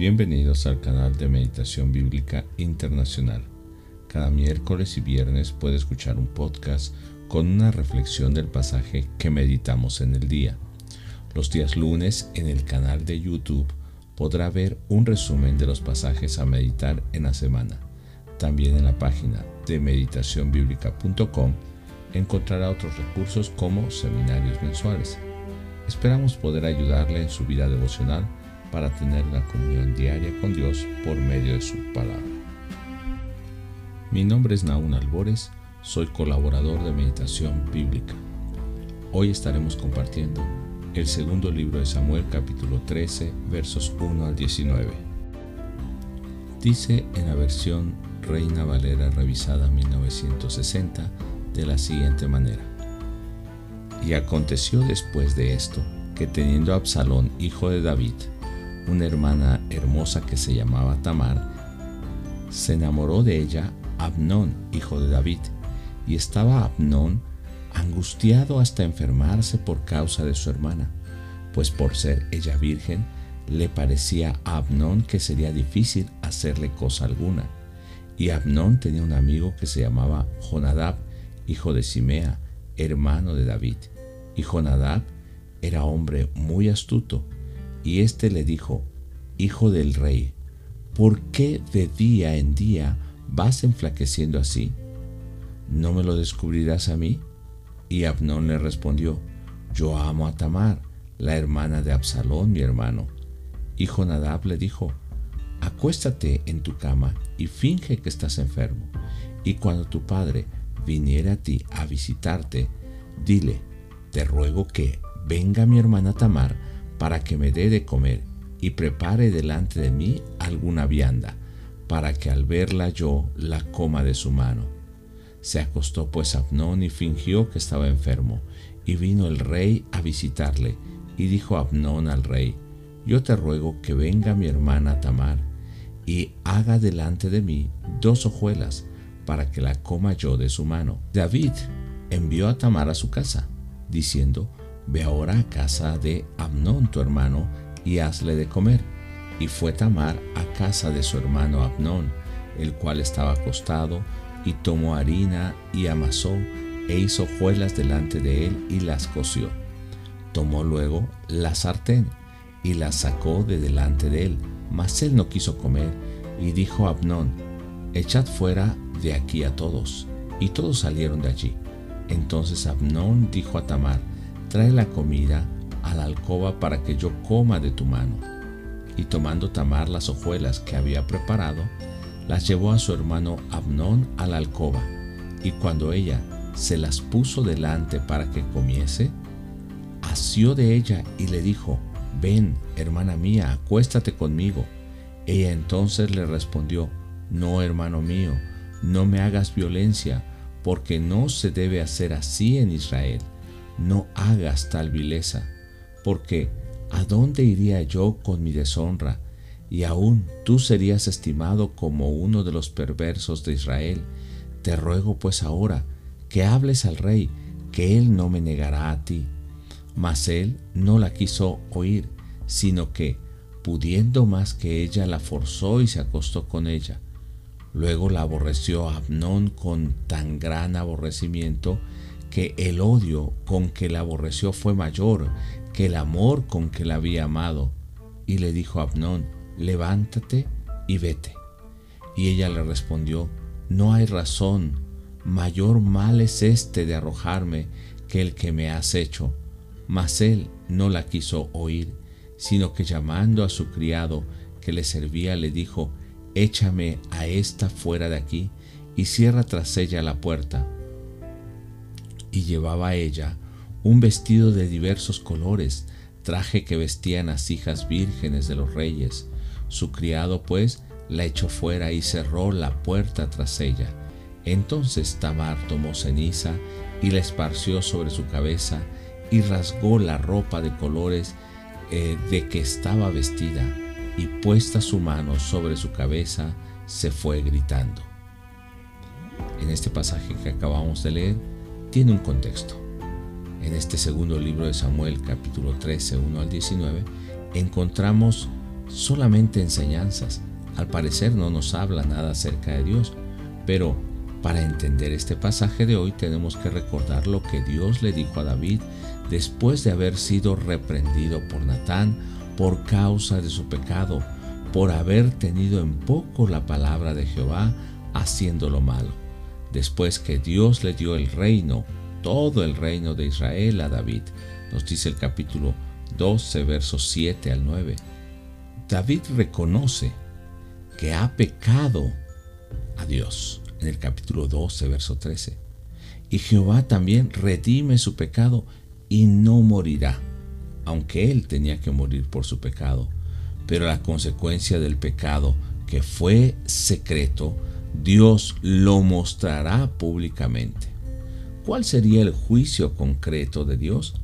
Bienvenidos al canal de Meditación Bíblica Internacional. Cada miércoles y viernes puede escuchar un podcast con una reflexión del pasaje que meditamos en el día. Los días lunes en el canal de YouTube podrá ver un resumen de los pasajes a meditar en la semana. También en la página de meditacionbiblica.com encontrará otros recursos como seminarios mensuales. Esperamos poder ayudarle en su vida devocional para tener una comunión diaria con Dios por medio de su palabra. Mi nombre es Naún Albores, soy colaborador de Meditación Bíblica. Hoy estaremos compartiendo el segundo libro de Samuel capítulo 13 versos 1 al 19. Dice en la versión Reina Valera revisada 1960 de la siguiente manera. Y aconteció después de esto que teniendo a Absalón, hijo de David, una hermana hermosa que se llamaba Tamar, se enamoró de ella Abnón, hijo de David, y estaba Abnón angustiado hasta enfermarse por causa de su hermana, pues por ser ella virgen, le parecía a Abnón que sería difícil hacerle cosa alguna. Y Abnón tenía un amigo que se llamaba Jonadab, hijo de Simea, hermano de David. Y Jonadab era hombre muy astuto y éste le dijo, Hijo del rey, ¿por qué de día en día vas enflaqueciendo así? ¿No me lo descubrirás a mí? Y Abnón le respondió, Yo amo a Tamar, la hermana de Absalón, mi hermano. Y Jonadab le dijo, Acuéstate en tu cama y finge que estás enfermo, y cuando tu padre viniera a ti a visitarte, dile, te ruego que venga mi hermana Tamar para que me dé de comer y prepare delante de mí alguna vianda, para que al verla yo la coma de su mano. Se acostó pues Abnón y fingió que estaba enfermo, y vino el rey a visitarle, y dijo Abnón al rey, Yo te ruego que venga mi hermana Tamar, y haga delante de mí dos hojuelas, para que la coma yo de su mano. David envió a Tamar a su casa, diciendo, Ve ahora a casa de Amnón tu hermano y hazle de comer. Y fue Tamar a casa de su hermano Abnón, el cual estaba acostado, y tomó harina y amasó, e hizo hojuelas delante de él y las coció. Tomó luego la sartén y la sacó de delante de él, mas él no quiso comer, y dijo a Abnón, Echad fuera de aquí a todos. Y todos salieron de allí. Entonces Abnón dijo a Tamar, trae la comida a la alcoba para que yo coma de tu mano. Y tomando Tamar las hojuelas que había preparado, las llevó a su hermano Abnón a la alcoba, y cuando ella se las puso delante para que comiese, asió de ella y le dijo, Ven, hermana mía, acuéstate conmigo. Ella entonces le respondió, No, hermano mío, no me hagas violencia, porque no se debe hacer así en Israel no hagas tal vileza, porque ¿a dónde iría yo con mi deshonra? Y aún tú serías estimado como uno de los perversos de Israel. Te ruego pues ahora que hables al rey, que él no me negará a ti. Mas él no la quiso oír, sino que, pudiendo más que ella, la forzó y se acostó con ella. Luego la aborreció Abnón con tan gran aborrecimiento que el odio con que la aborreció fue mayor que el amor con que la había amado. Y le dijo a Abnón, levántate y vete. Y ella le respondió, no hay razón, mayor mal es este de arrojarme que el que me has hecho. Mas él no la quiso oír, sino que llamando a su criado que le servía, le dijo, échame a esta fuera de aquí y cierra tras ella la puerta y llevaba ella un vestido de diversos colores, traje que vestían las hijas vírgenes de los reyes. Su criado pues la echó fuera y cerró la puerta tras ella. Entonces Tamar tomó ceniza y la esparció sobre su cabeza y rasgó la ropa de colores eh, de que estaba vestida y puesta su mano sobre su cabeza se fue gritando. En este pasaje que acabamos de leer, tiene un contexto. En este segundo libro de Samuel, capítulo 13, 1 al 19, encontramos solamente enseñanzas. Al parecer no nos habla nada acerca de Dios, pero para entender este pasaje de hoy tenemos que recordar lo que Dios le dijo a David después de haber sido reprendido por Natán por causa de su pecado, por haber tenido en poco la palabra de Jehová haciendo lo malo. Después que Dios le dio el reino, todo el reino de Israel a David, nos dice el capítulo 12, versos 7 al 9. David reconoce que ha pecado a Dios en el capítulo 12, verso 13. Y Jehová también redime su pecado y no morirá, aunque él tenía que morir por su pecado. Pero la consecuencia del pecado, que fue secreto, Dios lo mostrará públicamente. ¿Cuál sería el juicio concreto de Dios?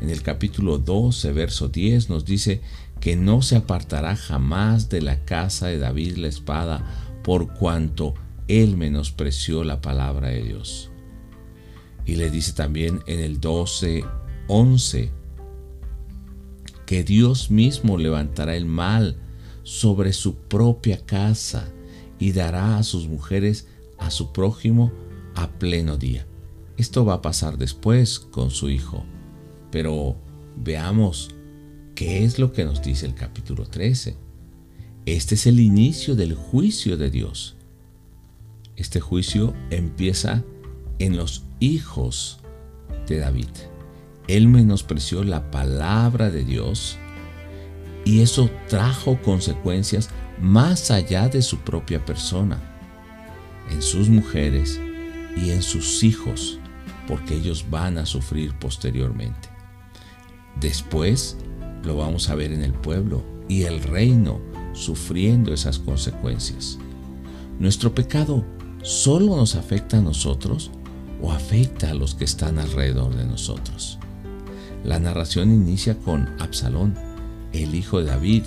En el capítulo 12, verso 10 nos dice que no se apartará jamás de la casa de David la espada por cuanto él menospreció la palabra de Dios. Y le dice también en el 12, 11, que Dios mismo levantará el mal sobre su propia casa y dará a sus mujeres a su prójimo a pleno día. Esto va a pasar después con su hijo, pero veamos qué es lo que nos dice el capítulo 13. Este es el inicio del juicio de Dios. Este juicio empieza en los hijos de David. Él menospreció la palabra de Dios y eso trajo consecuencias más allá de su propia persona, en sus mujeres y en sus hijos, porque ellos van a sufrir posteriormente. Después lo vamos a ver en el pueblo y el reino sufriendo esas consecuencias. Nuestro pecado solo nos afecta a nosotros o afecta a los que están alrededor de nosotros. La narración inicia con Absalón, el hijo de David,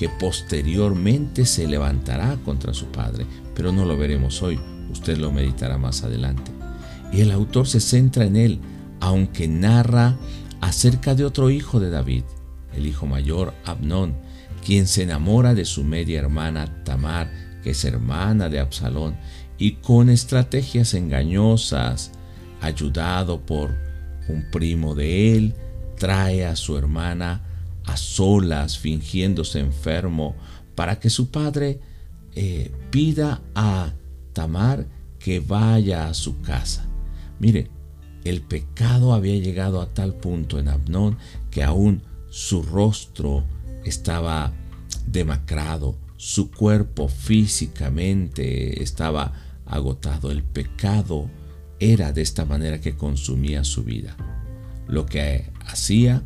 que posteriormente se levantará contra su padre, pero no lo veremos hoy, usted lo meditará más adelante. Y el autor se centra en él, aunque narra acerca de otro hijo de David, el hijo mayor, Abnón, quien se enamora de su media hermana Tamar, que es hermana de Absalón, y con estrategias engañosas, ayudado por un primo de él, trae a su hermana a solas, fingiéndose enfermo, para que su padre eh, pida a Tamar que vaya a su casa. Mire, el pecado había llegado a tal punto en Abnón que aún su rostro estaba demacrado, su cuerpo físicamente estaba agotado. El pecado era de esta manera que consumía su vida lo que hacía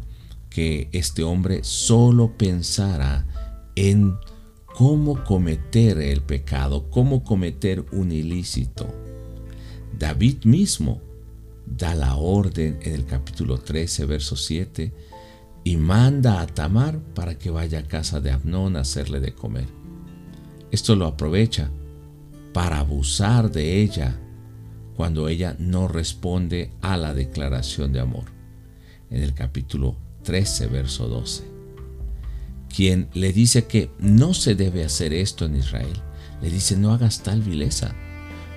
que este hombre solo pensara en cómo cometer el pecado, cómo cometer un ilícito. David mismo da la orden en el capítulo 13, verso 7, y manda a Tamar para que vaya a casa de Abnón a hacerle de comer. Esto lo aprovecha para abusar de ella cuando ella no responde a la declaración de amor en el capítulo 13, verso 12, quien le dice que no se debe hacer esto en Israel. Le dice, no hagas tal vileza,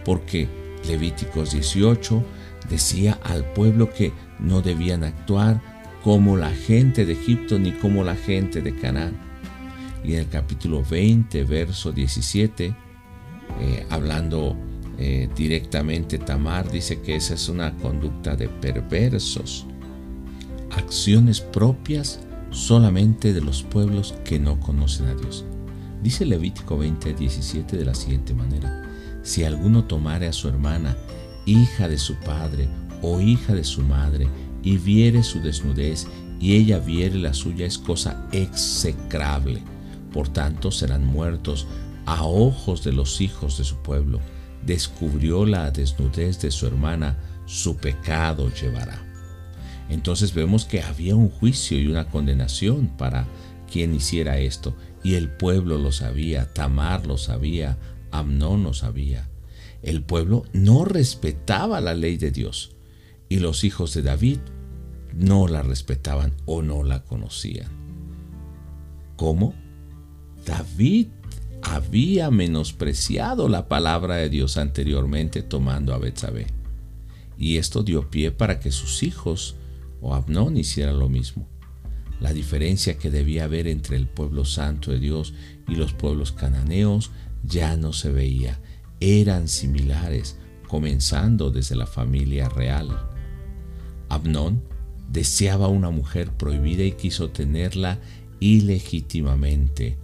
porque Levíticos 18 decía al pueblo que no debían actuar como la gente de Egipto ni como la gente de Canaán. Y en el capítulo 20, verso 17, eh, hablando eh, directamente Tamar, dice que esa es una conducta de perversos acciones propias solamente de los pueblos que no conocen a Dios. Dice Levítico 20, 17 de la siguiente manera, si alguno tomare a su hermana, hija de su padre o hija de su madre, y viere su desnudez, y ella viere la suya, es cosa execrable. Por tanto serán muertos a ojos de los hijos de su pueblo. Descubrió la desnudez de su hermana, su pecado llevará entonces vemos que había un juicio y una condenación para quien hiciera esto. Y el pueblo lo sabía, Tamar lo sabía, Amnón lo sabía. El pueblo no respetaba la ley de Dios y los hijos de David no la respetaban o no la conocían. ¿Cómo? David había menospreciado la palabra de Dios anteriormente tomando a Betsabé. Y esto dio pie para que sus hijos o Abnón hiciera lo mismo. La diferencia que debía haber entre el pueblo santo de Dios y los pueblos cananeos ya no se veía. Eran similares, comenzando desde la familia real. Abnón deseaba una mujer prohibida y quiso tenerla ilegítimamente,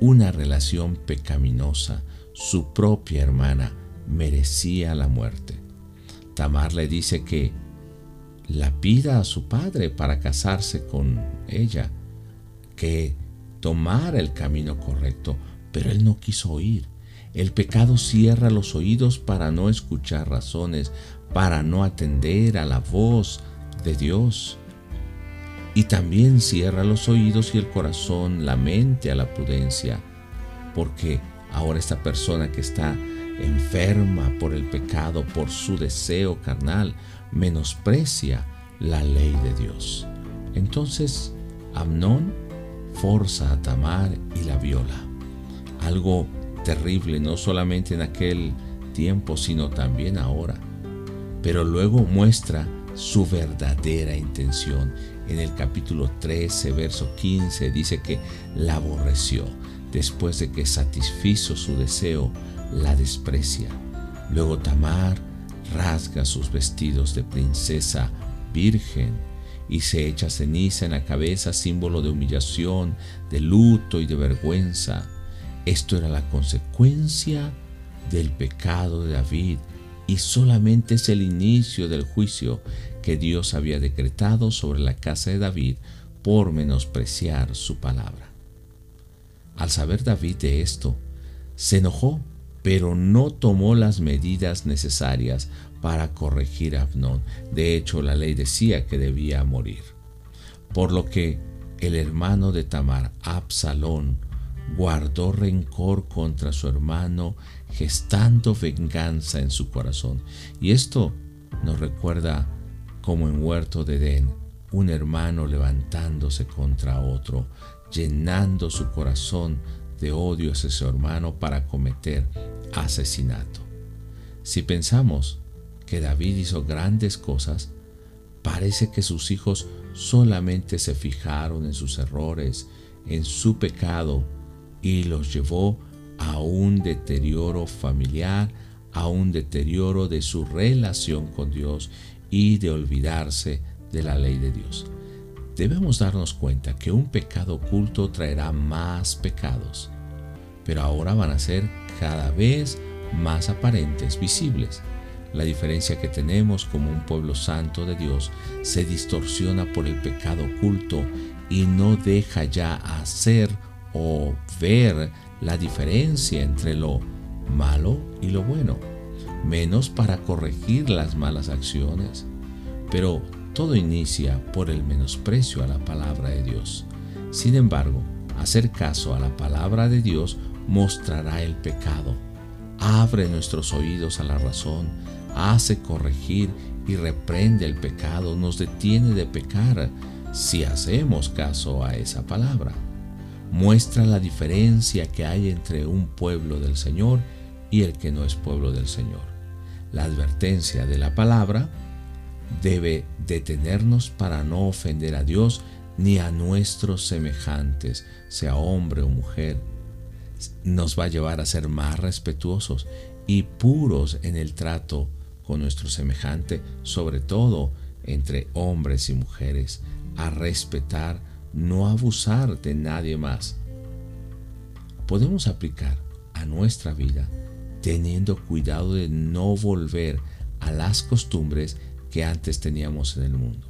una relación pecaminosa. Su propia hermana merecía la muerte. Tamar le dice que la pida a su padre para casarse con ella, que tomara el camino correcto, pero él no quiso oír. El pecado cierra los oídos para no escuchar razones, para no atender a la voz de Dios. Y también cierra los oídos y el corazón, la mente a la prudencia, porque ahora esta persona que está enferma por el pecado, por su deseo carnal, menosprecia la ley de Dios. Entonces Amnón forza a Tamar y la viola. Algo terrible no solamente en aquel tiempo, sino también ahora. Pero luego muestra su verdadera intención. En el capítulo 13, verso 15, dice que la aborreció. Después de que satisfizo su deseo, la desprecia. Luego Tamar rasga sus vestidos de princesa virgen y se echa ceniza en la cabeza, símbolo de humillación, de luto y de vergüenza. Esto era la consecuencia del pecado de David y solamente es el inicio del juicio que Dios había decretado sobre la casa de David por menospreciar su palabra. Al saber David de esto, se enojó pero no tomó las medidas necesarias para corregir a Abnón. De hecho, la ley decía que debía morir. Por lo que el hermano de Tamar, Absalón, guardó rencor contra su hermano, gestando venganza en su corazón. Y esto nos recuerda como en Huerto de Edén, un hermano levantándose contra otro, llenando su corazón de odio hacia su hermano para cometer asesinato. Si pensamos que David hizo grandes cosas, parece que sus hijos solamente se fijaron en sus errores, en su pecado, y los llevó a un deterioro familiar, a un deterioro de su relación con Dios y de olvidarse de la ley de Dios. Debemos darnos cuenta que un pecado oculto traerá más pecados, pero ahora van a ser cada vez más aparentes, visibles. La diferencia que tenemos como un pueblo santo de Dios se distorsiona por el pecado oculto y no deja ya hacer o ver la diferencia entre lo malo y lo bueno, menos para corregir las malas acciones. Pero todo inicia por el menosprecio a la palabra de Dios. Sin embargo, hacer caso a la palabra de Dios mostrará el pecado. Abre nuestros oídos a la razón, hace corregir y reprende el pecado, nos detiene de pecar si hacemos caso a esa palabra. Muestra la diferencia que hay entre un pueblo del Señor y el que no es pueblo del Señor. La advertencia de la palabra debe detenernos para no ofender a Dios ni a nuestros semejantes, sea hombre o mujer, nos va a llevar a ser más respetuosos y puros en el trato con nuestro semejante, sobre todo entre hombres y mujeres, a respetar, no abusar de nadie más. Podemos aplicar a nuestra vida teniendo cuidado de no volver a las costumbres que antes teníamos en el mundo.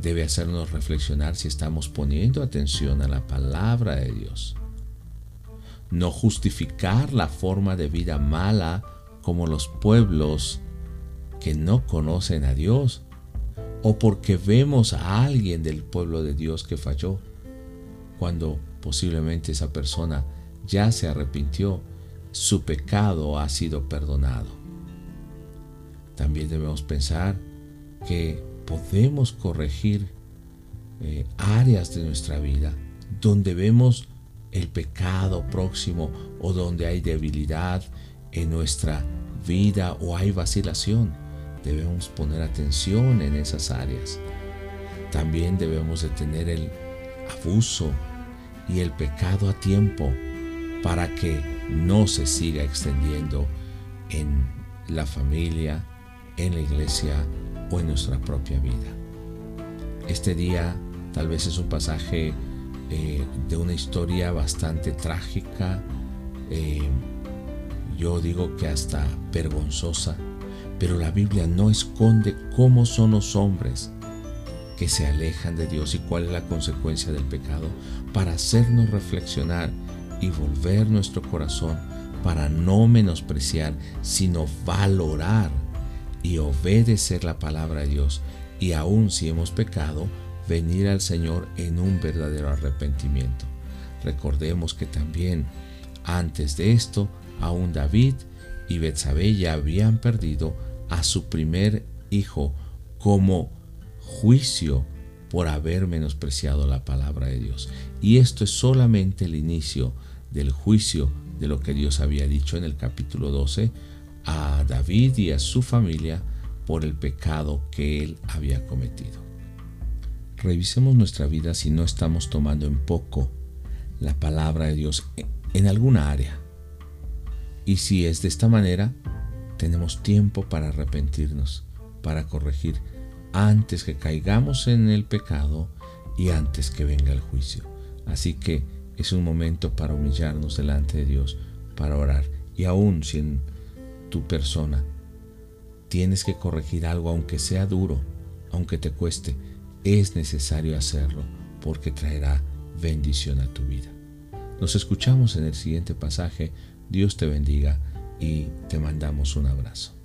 Debe hacernos reflexionar si estamos poniendo atención a la palabra de Dios no justificar la forma de vida mala como los pueblos que no conocen a Dios o porque vemos a alguien del pueblo de Dios que falló, cuando posiblemente esa persona ya se arrepintió, su pecado ha sido perdonado. También debemos pensar que podemos corregir eh, áreas de nuestra vida donde vemos el pecado próximo o donde hay debilidad en nuestra vida o hay vacilación. Debemos poner atención en esas áreas. También debemos de tener el abuso y el pecado a tiempo para que no se siga extendiendo en la familia, en la iglesia o en nuestra propia vida. Este día tal vez es un pasaje eh, de una historia bastante trágica, eh, yo digo que hasta vergonzosa, pero la Biblia no esconde cómo son los hombres que se alejan de Dios y cuál es la consecuencia del pecado para hacernos reflexionar y volver nuestro corazón para no menospreciar, sino valorar y obedecer la palabra de Dios y aun si hemos pecado, venir al Señor en un verdadero arrepentimiento. Recordemos que también antes de esto, aún David y Betsabé ya habían perdido a su primer hijo como juicio por haber menospreciado la palabra de Dios. Y esto es solamente el inicio del juicio de lo que Dios había dicho en el capítulo 12 a David y a su familia por el pecado que él había cometido. Revisemos nuestra vida si no estamos tomando en poco la palabra de Dios en alguna área. Y si es de esta manera, tenemos tiempo para arrepentirnos, para corregir antes que caigamos en el pecado y antes que venga el juicio. Así que es un momento para humillarnos delante de Dios, para orar. Y aún si en tu persona tienes que corregir algo, aunque sea duro, aunque te cueste, es necesario hacerlo porque traerá bendición a tu vida. Nos escuchamos en el siguiente pasaje. Dios te bendiga y te mandamos un abrazo.